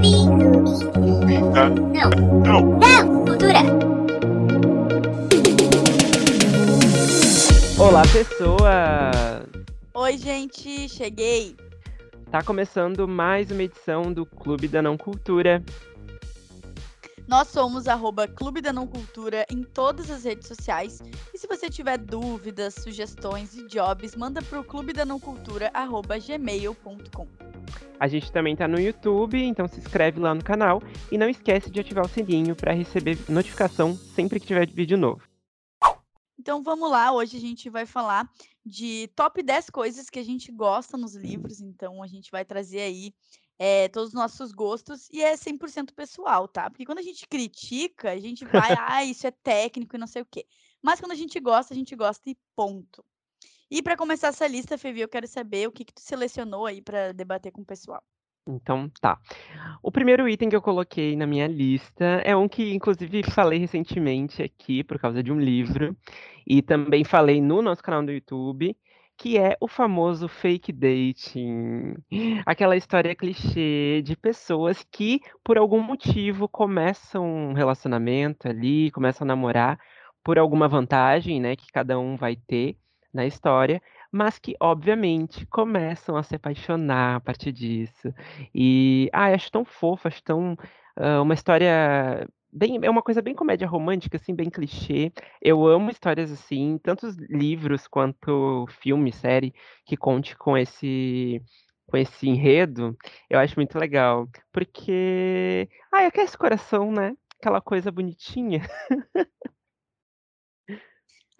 Não. Não. Não. Cultura. Olá, pessoas! Oi, gente, cheguei. Tá começando mais uma edição do Clube da Não Cultura. Nós somos arroba Clube da Não Cultura em todas as redes sociais. E se você tiver dúvidas, sugestões e jobs, manda pro clube da não cultura arroba gmail.com. A gente também tá no YouTube, então se inscreve lá no canal e não esquece de ativar o sininho para receber notificação sempre que tiver vídeo novo. Então vamos lá, hoje a gente vai falar de top 10 coisas que a gente gosta nos livros. Então a gente vai trazer aí é, todos os nossos gostos e é 100% pessoal, tá? Porque quando a gente critica, a gente vai, ah, isso é técnico e não sei o quê. Mas quando a gente gosta, a gente gosta e ponto. E para começar essa lista, Fevi, eu quero saber o que, que tu selecionou aí para debater com o pessoal. Então, tá. O primeiro item que eu coloquei na minha lista é um que, inclusive, falei recentemente aqui por causa de um livro, e também falei no nosso canal do YouTube, que é o famoso fake dating. Aquela história clichê de pessoas que, por algum motivo, começam um relacionamento ali, começam a namorar por alguma vantagem, né, que cada um vai ter na história, mas que, obviamente, começam a se apaixonar a partir disso. E, ah, acho tão fofo, acho tão. Uh, uma história bem, é uma coisa bem comédia romântica, assim, bem clichê. Eu amo histórias assim, tanto livros quanto filme, série, que conte com esse com esse enredo, eu acho muito legal. Porque, ai, aquece o coração, né? Aquela coisa bonitinha.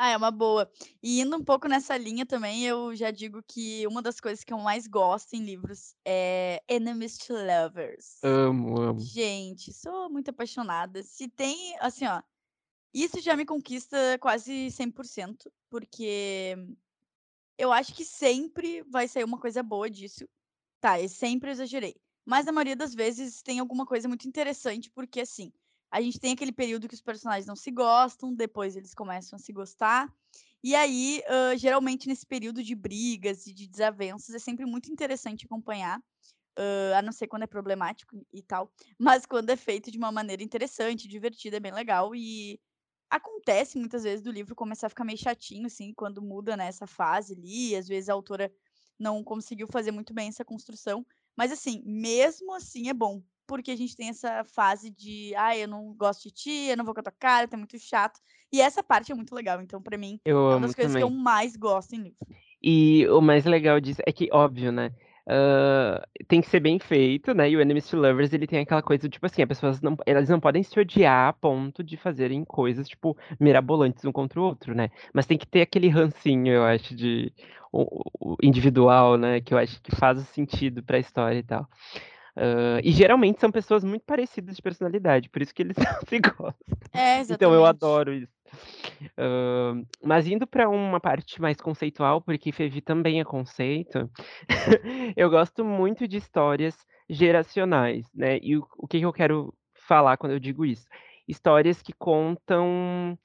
Ah, é uma boa. E indo um pouco nessa linha também, eu já digo que uma das coisas que eu mais gosto em livros é Enemies to Lovers. Amo, amo. Gente, sou muito apaixonada. Se tem, assim, ó, isso já me conquista quase 100%, porque eu acho que sempre vai sair uma coisa boa disso. Tá, eu sempre exagerei. Mas na maioria das vezes tem alguma coisa muito interessante, porque assim, a gente tem aquele período que os personagens não se gostam, depois eles começam a se gostar. E aí, uh, geralmente, nesse período de brigas e de desavenças, é sempre muito interessante acompanhar. Uh, a não ser quando é problemático e tal. Mas quando é feito de uma maneira interessante, divertida, é bem legal. E acontece muitas vezes do livro começar a ficar meio chatinho, assim, quando muda nessa né, fase ali. Às vezes a autora não conseguiu fazer muito bem essa construção. Mas, assim, mesmo assim é bom porque a gente tem essa fase de, ah, eu não gosto de ti, eu não vou com a tua cara, é muito chato. E essa parte é muito legal, então para mim eu é uma das coisas também. que eu mais gosto em livro. E o mais legal disso é que, óbvio, né? Uh, tem que ser bem feito, né? E o Enemies to Lovers, ele tem aquela coisa, tipo assim, as pessoas não, elas não podem se odiar a ponto de fazerem coisas, tipo, mirabolantes um contra o outro, né? Mas tem que ter aquele rancinho, eu acho, de o, o individual, né? Que eu acho que faz sentido pra história e tal. Uh, e geralmente são pessoas muito parecidas de personalidade, por isso que eles se gostam. É, exatamente. Então eu adoro isso. Uh, mas indo para uma parte mais conceitual, porque Fevi também é conceito, eu gosto muito de histórias geracionais, né? E o, o que, que eu quero falar quando eu digo isso? Histórias que contam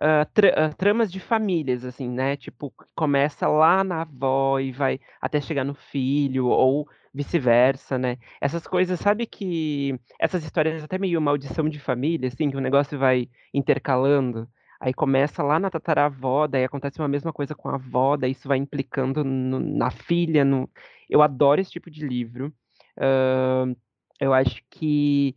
uh, uh, tramas de famílias, assim, né? Tipo, começa lá na avó e vai até chegar no filho, ou vice-versa, né? Essas coisas, sabe que essas histórias até meio maldição de família, assim, que o negócio vai intercalando. Aí começa lá na tataravó, daí acontece uma mesma coisa com a avó, daí isso vai implicando no, na filha. No... Eu adoro esse tipo de livro. Uh, eu acho que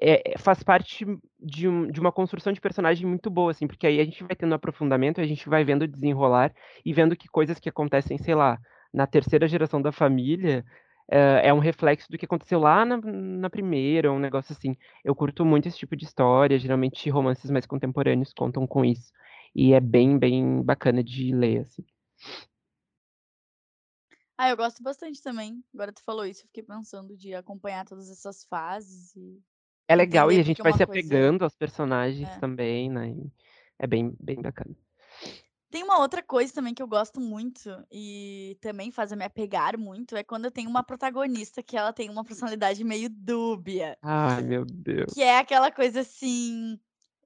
é, faz parte de, um, de, uma construção de personagem muito boa, assim, porque aí a gente vai tendo aprofundamento, a gente vai vendo desenrolar e vendo que coisas que acontecem, sei lá, na terceira geração da família, é, é um reflexo do que aconteceu lá na, na primeira, um negócio assim. Eu curto muito esse tipo de história, geralmente romances mais contemporâneos contam com isso. E é bem, bem bacana de ler, assim. Ah, eu gosto bastante também. Agora tu falou isso, eu fiquei pensando de acompanhar todas essas fases e é legal e a gente vai se coisa... apegando aos personagens é. também, né? É bem, bem bacana. Tem uma outra coisa também que eu gosto muito e também faz eu me apegar muito, é quando eu tenho uma protagonista que ela tem uma personalidade meio dúbia. Ai, meu Deus. Que é aquela coisa assim,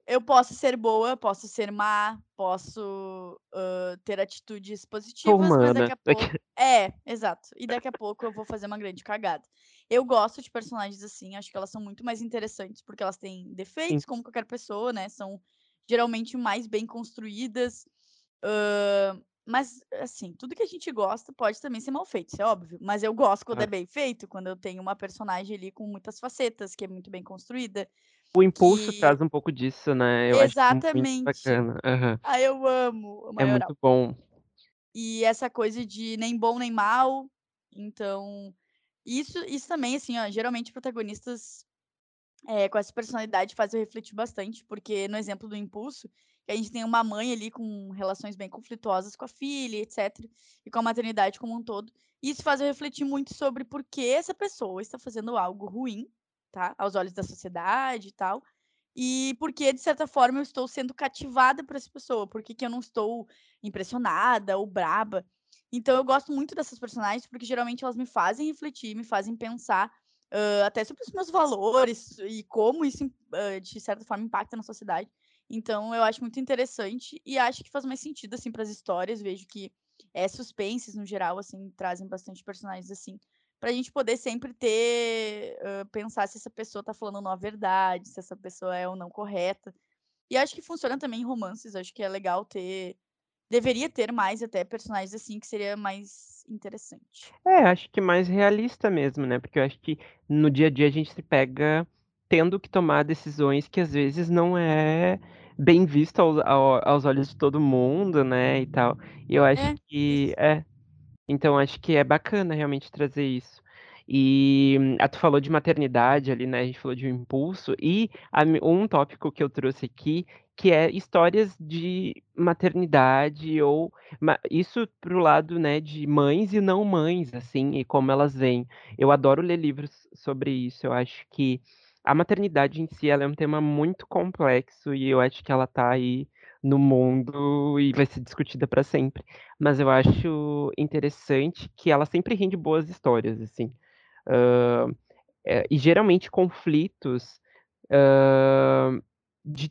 eu posso ser boa, posso ser má, posso uh, ter atitudes positivas, mas daqui a pouco. É, exato. E daqui a pouco eu vou fazer uma grande cagada. Eu gosto de personagens assim, acho que elas são muito mais interessantes, porque elas têm Sim. defeitos, como qualquer pessoa, né? São geralmente mais bem construídas. hã, mas, assim, tudo que a gente gosta pode também ser mal feito, isso é óbvio. Mas eu gosto quando é Claro. bem feito, quando eu tenho uma personagem ali com muitas facetas, que é muito bem construída, O Impulso que traz um pouco disso, né, eu acho muito Exatamente. bacana. Aham. Ah, eu amo É muito bom. E essa coisa de nem bom nem mal, então isso isso também, assim, ó, geralmente protagonistas, eh, com essa personalidade faz eu refletir bastante, porque no exemplo do Impulso, que a gente tem uma mãe ali com relações bem conflituosas com a filha e etcétera, e com a maternidade como um todo. Isso faz eu refletir muito sobre por que essa pessoa está fazendo algo ruim, tá, aos olhos da sociedade e tal, e por que, de certa forma, eu estou sendo cativada por essa pessoa, por que que eu não estou impressionada ou braba. Então eu gosto muito dessas personagens, porque geralmente elas me fazem refletir, me fazem pensar, hã, até sobre os meus valores e como isso hã, de certa forma impacta na sociedade. Então eu acho muito interessante e acho que faz mais sentido, assim, para as histórias, vejo que, eh, suspenses no geral, assim, trazem bastante personagens assim, pra gente poder sempre ter hã, pensar se essa pessoa tá falando não a verdade, se essa pessoa é ou não correta. E acho que funciona também em romances, acho que é legal ter deveria ter mais até personagens assim, que seria mais interessante. É, acho que mais realista mesmo, né, porque eu acho que no dia a dia a gente se pega tendo que tomar decisões que às vezes não é bem visto aos ao aos olhos de todo mundo, né, e tal. E eu acho É, que é, então acho que é bacana realmente trazer isso. E, ah, tu falou de maternidade ali, né, a gente falou de O Impulso e a um tópico que eu trouxe aqui, que é histórias de maternidade ou isso para o lado, né, de mães e não mães, assim, e como elas veem. Eu adoro ler livros sobre isso, eu acho que a maternidade em si, ela é um tema muito complexo e eu acho que ela tá aí no mundo e vai ser discutida pra sempre. Mas eu acho interessante que ela sempre rende boas histórias, assim. Hã, eh, e geralmente conflitos, hã, de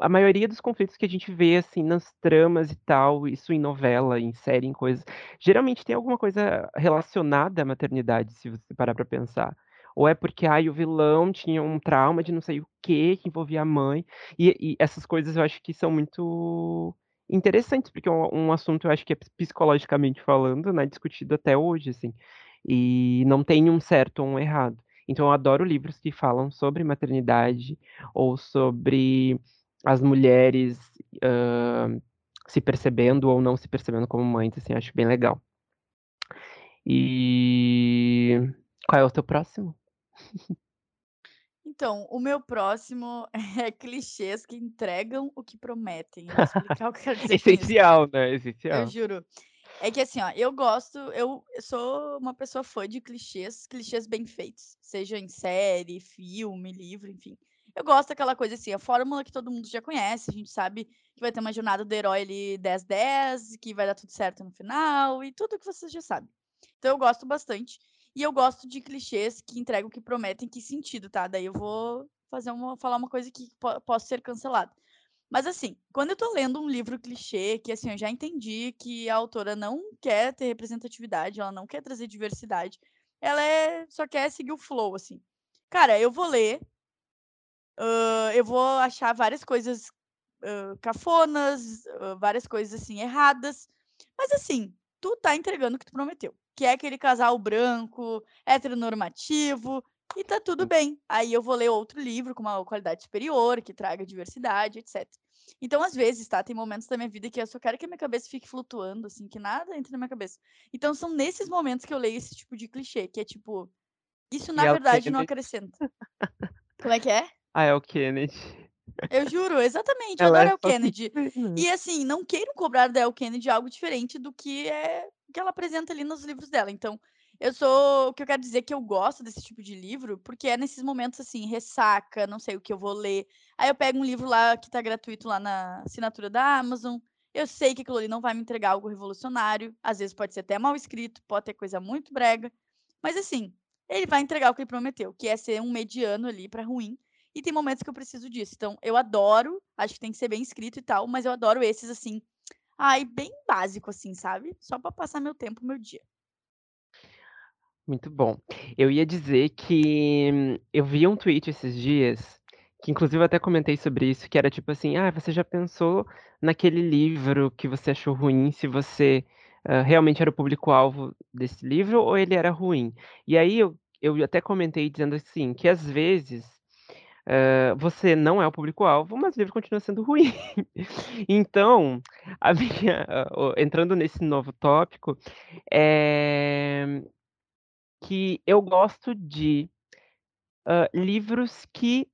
a maioria dos conflitos que a gente vê, assim, nas tramas e tal, isso em novela, em série, em coisas, geralmente tem alguma coisa relacionada à maternidade, se você parar pra pensar. Ou é porque, ai, o vilão tinha um trauma de não sei o quê, que envolvia a mãe, e e essas coisas eu acho que são muito interessantes, porque é um um assunto eu acho que é psicologicamente falando, né, discutido até hoje, assim, e não tem um certo ou um errado. Então eu adoro livros que falam sobre maternidade ou sobre as mulheres, hã, se percebendo ou não se percebendo como mães, assim, acho bem legal. E qual é o teu próximo? Então, o meu próximo é clichês que entregam o que prometem. Eu vou explicar o que eu quero dizer. Essencial, né, Eu essencial. juro. É que assim, ó, eu gosto eu sou uma pessoa fã de clichês, clichês bem feitos, seja em série, filme, livro, enfim. Eu gosto daquela coisa assim, a fórmula que todo mundo já conhece, a gente sabe que vai ter uma jornada do herói ali 10-10, que vai dar tudo certo no final e tudo que você já sabe. Então eu gosto bastante. E eu gosto de clichês que entregam o que prometem. Em que sentido, tá? Daí eu vou fazer uma falar uma coisa que po posso ser cancelada. Mas assim, quando eu tô lendo um livro clichê, que assim, eu já entendi que a autora não quer ter representatividade, ela não quer trazer diversidade, ela é só quer seguir o flow, assim. Cara, eu vou ler hã, eu vou achar várias coisas, hã, cafonas, hã, várias coisas, assim, erradas, mas assim, tu tá entregando o que tu prometeu, que é aquele casal branco, heteronormativo, e tá tudo Hum. bem. Aí eu vou ler outro livro com uma qualidade superior, que traga diversidade, etcétera. Então, às vezes, tá, tem momentos da minha vida que eu só quero que a minha cabeça fique flutuando, assim, que nada entre na minha cabeça. Então são nesses momentos que eu leio esse tipo de clichê, que é tipo, isso na é verdade não acrescenta. Como é que é? Ah, é o Kennedy. Eu juro, exatamente, eu Ela adoro é Elle só Kennedy. E assim, não queiram cobrar da Elle Kennedy algo diferente do que é que ela apresenta ali nos livros dela. Então, eu sou o que eu quero dizer é que eu gosto desse tipo de livro, porque é nesses momentos, assim, ressaca, não sei o que eu vou ler, aí eu pego um livro lá que tá gratuito lá na assinatura da Amazon, eu sei que aquilo ali não vai me entregar algo revolucionário, às vezes pode ser até mal escrito, pode ter coisa muito brega, mas assim, ele vai entregar o que ele prometeu, que é ser um mediano ali pra ruim, e tem momentos que eu preciso disso. Então eu adoro, acho que tem que ser bem escrito e tal, mas eu adoro esses, assim, ai, bem básico, assim, sabe, só pra passar meu tempo, meu dia. Muito bom. Eu ia dizer que eu vi um tweet esses dias, que inclusive eu até comentei sobre isso, que era tipo assim: "Ah, você já pensou naquele livro que você achou ruim, se você, hã, realmente era o público-alvo desse livro ou ele era ruim?". E aí eu eu até comentei dizendo assim, que às vezes, hã, você não é o público-alvo, mas o livro continua sendo ruim. Então, minha o entrando nesse novo tópico, eh que eu gosto de, hã, livros que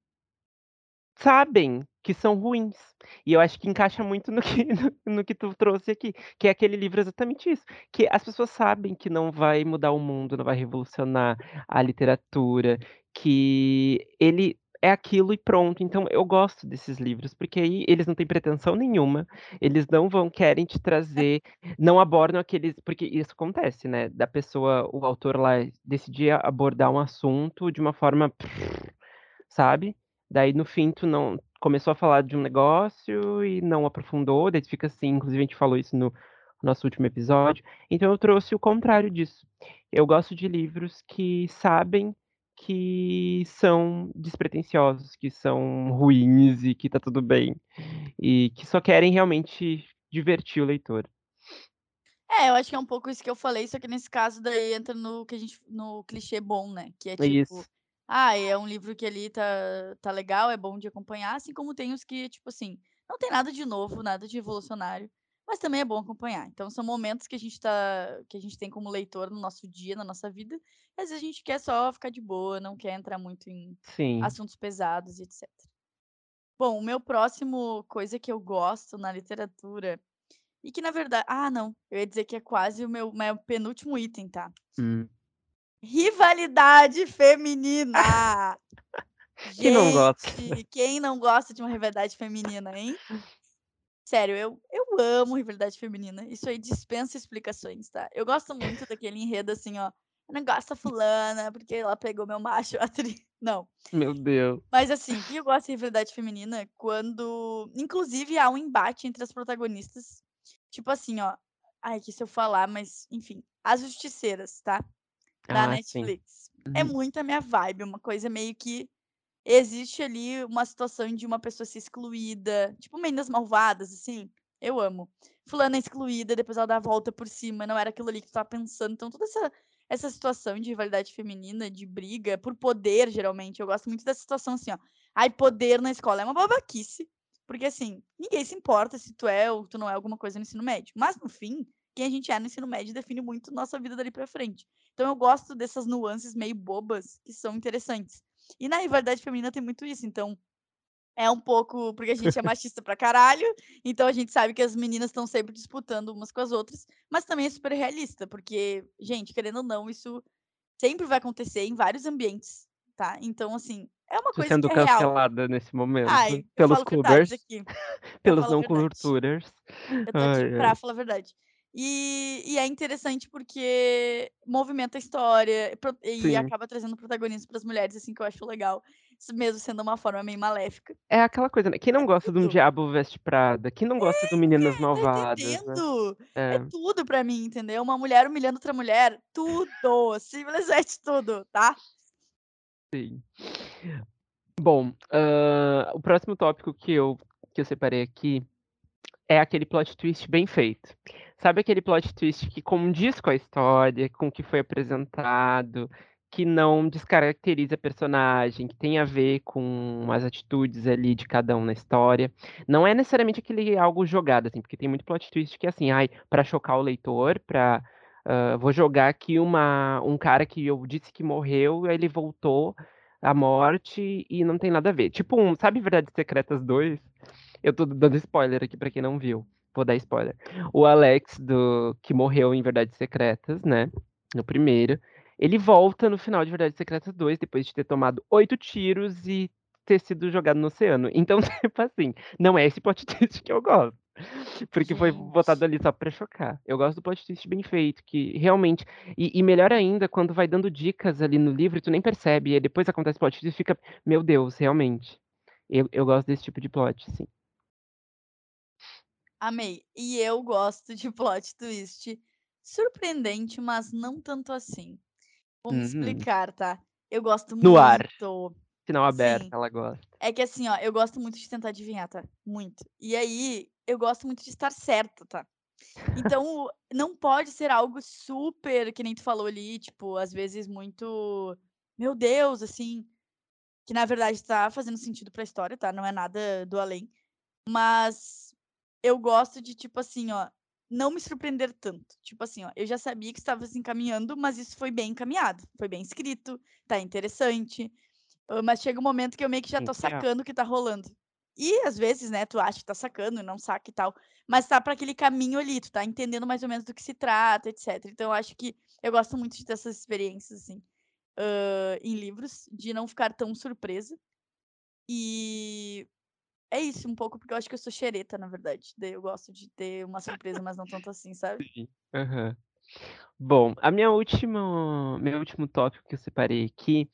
sabem que são ruins. E eu acho que encaixa muito no que no no que tu trouxe aqui, que é aquele livro exatamente isso, que as pessoas sabem que não vai mudar o mundo, não vai revolucionar a literatura, que ele é aquilo e pronto. Então eu gosto desses livros, porque aí eles não têm pretensão nenhuma, eles não vão querem te trazer não abordam aqueles porque isso acontece, né, da pessoa o autor lá decidir abordar um assunto de uma forma sabe, daí no fim tu não começou a falar de um negócio e não aprofundou, daí tu fica assim, inclusive a gente falou isso no nosso último episódio, então eu trouxe o contrário disso. Eu gosto de livros que sabem que são despretensiosos, que são ruins e que tá tudo bem, e que só querem realmente divertir o leitor. É, eu acho que é um pouco isso que eu falei, só que nesse caso daí entra no que a gente no clichê bom, né, que é É tipo, isso. ah, é um livro que ali tá tá legal, é bom de acompanhar, assim como tem os que, tipo assim, não tem nada de novo, nada de revolucionário, mas também é bom acompanhar. Então são momentos que a gente tá que a gente tem como leitor no nosso dia, na nossa vida, e às vezes a gente quer só ficar de boa, não quer entrar muito em Sim. assuntos pesados e etcétera. Bom, o meu próximo coisa que eu gosto na literatura, e que na verda ah não, eu ia dizer que é quase o meu meu penúltimo item, tá. Hum. Rivalidade feminina! Quem não gosta? Gente, quem não gosta de uma rivalidade feminina, hein? Sério, eu eu amo rivalidade feminina, isso aí dispensa explicações, tá. Eu gosto muito daquele enredo assim, ó: "Eu não gosto da fulana, porque ela pegou meu macho", a tri não. Meu Deus. Mas assim, que eu gosto de rivalidade feminina quando inclusive há um embate entre as protagonistas, tipo assim, ó, ai, que se eu falar, mas enfim, As Justiceiras, tá, da Ah, sim. Netflix. É Uhum. muito a minha vibe, uma coisa meio que existe ali uma situação de uma pessoa ser excluída, tipo Meninas Malvadas, assim, eu amo. Fulana é excluída, depois ela dá a volta por cima, não era aquilo ali que tu estava pensando, então toda essa essa situação de rivalidade feminina, de briga por poder, geralmente, eu gosto muito dessa situação assim, ó, ai, poder na escola, é uma babaquice, porque assim, ninguém se importa se tu é ou tu não é alguma coisa no ensino médio, mas no fim, quem a gente é no ensino médio define muito nossa vida dali pra frente. Então eu gosto dessas nuances meio bobas que são interessantes. E na rivalidade feminina tem muito isso, então é um pouco porque a gente é machista pra caralho, então a gente sabe que as meninas estão sempre disputando umas com as outras, mas também é super realista, porque, gente, querendo ou não, isso sempre vai acontecer em vários ambientes, tá. Então, assim, é uma Tô coisa que sendo é real. cancelada nesse momento, Ai, pelos eu pelos não verdade. culturers. Eu tô aqui Ai, pra ai. falar a verdade. E e é interessante porque movimenta a história, e Sim. acaba trazendo protagonismo para as mulheres, assim, que eu acho legal, isso mesmo sendo uma forma meio maléfica. É aquela coisa, né, quem É não gosta de um tudo. Diabo Veste Prada? Quem não gosta do Meninas É, Malvadas, né? entendendo? É É. tudo pra mim, entendeu? Uma mulher humilhando outra mulher, tudo, simplesmente tudo, tá? Sim. Bom, hã, o próximo tópico que eu que eu separei aqui, é aquele plot twist bem feito. Sabe aquele plot twist que condiz com a história, com o que foi apresentado, que não descaracteriza a personagem, que tem a ver com as atitudes ali de cada um na história. Não é necessariamente aquele algo jogado, assim, porque tem muito plot twist que é assim, ai, pra chocar o leitor, pra, hã, vou jogar aqui uma um cara que eu disse que morreu, ele voltou à morte e não tem nada a ver. Tipo um sabe Verdades Secretas 2? Eu tô dando spoiler aqui pra quem não viu, vou dar spoiler. O Alex do que morreu em Verdades Secretas, né, no primeiro, ele volta no final de Verdades Secretas 2, depois de ter tomado 8 tiros e ter sido jogado no oceano. Então, tipo assim, não é esse plot twist que eu gosto, porque foi botado Gente. ali só pra chocar. Eu gosto do plot twist bem feito, que realmente e e melhor ainda quando vai dando dicas ali no livro tu nem percebe, e depois acontece o plot twist e fica: "Meu Deus, realmente". Eu eu gosto desse tipo de plot, sim. Amei. E eu gosto de plot twist surpreendente, mas não tanto assim. Vou me Uhum. explicar, tá? Eu gosto No ar. muito. Sinal aberto, Sim. ela gosta. É que assim, ó, eu gosto muito de tentar adivinhar, tá? Muito. E aí, eu gosto muito de estar certa, tá? Então, não pode ser algo super, que nem tu falou ali, tipo, às vezes muito. Meu Deus, assim. Que na verdade tá fazendo sentido pra história, tá? Não é nada do além. Mas eu gosto de, tipo assim, ó, não me surpreender tanto. Tipo assim, ó, eu já sabia que estava se encaminhando, mas isso foi bem encaminhado. Foi bem escrito, tá interessante. Mas chega um momento que eu meio que já tô sacando o que tá rolando. E às vezes, né, tu acha que tá sacando e não saca e tal. Mas tá pra aquele caminho ali, tu tá entendendo mais ou menos do que se trata, etc. Então eu acho que eu gosto muito de ter essas experiências, assim, ah, em livros, de não ficar tão surpresa. E é isso, um pouco, porque eu acho que eu sou xereta, na verdade. Daí eu gosto de ter uma surpresa, mas não tanto assim, sabe? Sim. Aham. Bom, a minha última meu último tópico que eu separei aqui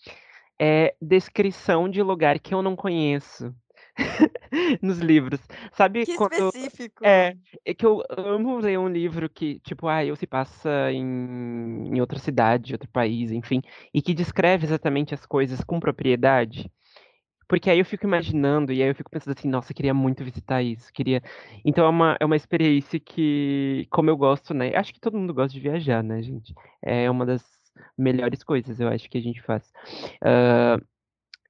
é descrição de lugar que eu não conheço nos livros. Sabe Que quando específico. é, é que eu amo ler um livro que, tipo, ah, eu se passa em, em outra cidade, outro país, enfim, e que descreve exatamente as coisas com propriedade. Porque aí eu fico imaginando, e aí eu fico pensando assim, nossa, queria muito visitar isso, queria. Então é uma, é uma experiência que, como eu gosto, né? Acho que todo mundo gosta de viajar, né, gente? É uma das melhores coisas, eu acho, que a gente faz. Ah,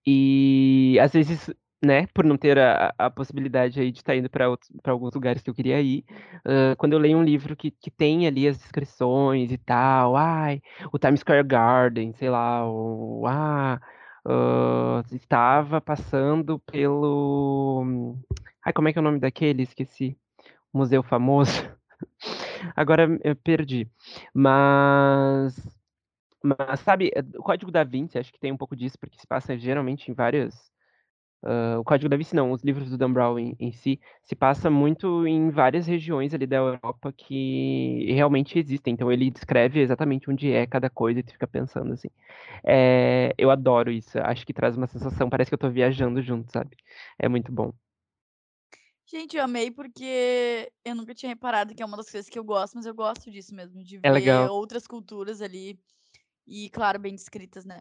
e às vezes, né, por não ter a, a possibilidade aí de estar indo para alguns lugares que eu queria ir, ah, quando eu leio um livro que, que tem ali as descrições e tal, ai, o Times Square Garden, sei lá, o, ah, ah, estava passando pelo. Ai, como é que é o nome daquele? Esqueci. Museu famoso. Agora eu perdi. Mas. Mas, sabe, eh, o Código da Vinci, acho que tem um pouco disso, porque se passa geralmente em várias. Ah, o Código da Vinci não, os livros do Dan Brown em, em si, se passa muito em várias regiões ali da Europa que realmente existem. Então ele descreve exatamente onde é cada coisa e tu fica pensando assim. É, eu adoro isso, acho que traz uma sensação, parece que eu tô viajando junto, sabe? É muito bom. Gente, eu amei porque eu nunca tinha reparado que é uma das coisas que eu gosto, mas eu gosto disso mesmo, de É ver outras culturas ali e, claro, bem descritas, né?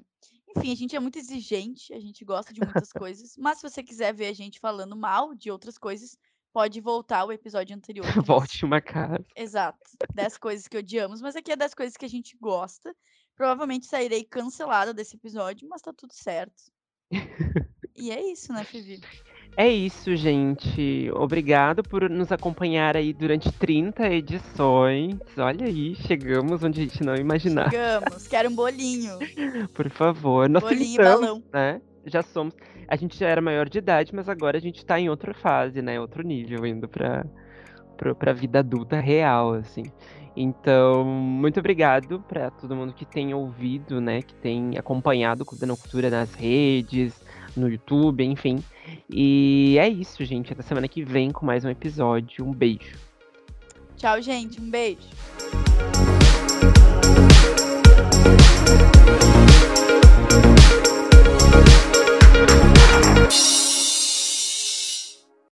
Enfim, a gente é muito exigente, a gente gosta de muitas coisas, mas se você quiser ver a gente falando mal de outras coisas, pode voltar ao episódio anterior. nós- Volte uma casa. Exato. 10 coisas que odiamos, mas aqui é 10 coisas que a gente gosta. Provavelmente sairei cancelada desse episódio, mas tá tudo certo. E é isso, né, Fivi? É isso, gente. Obrigado por nos acompanhar aí durante 30 edições. Olha aí, chegamos onde a gente não imaginava. Chegamos. Quero um bolinho. Por favor. Nós Bolinho e balão. né? Já somos. A gente já era maior de idade, mas agora a gente tá em outra fase, né? Outro nível, indo pra, pra, pra vida adulta real, assim. Então, muito obrigado pra todo mundo que tem ouvido, né? Que tem acompanhado o Cultura nas redes, no YouTube, enfim. E é isso, gente. Até semana que vem com mais um episódio. Um beijo. Tchau, gente. Um beijo.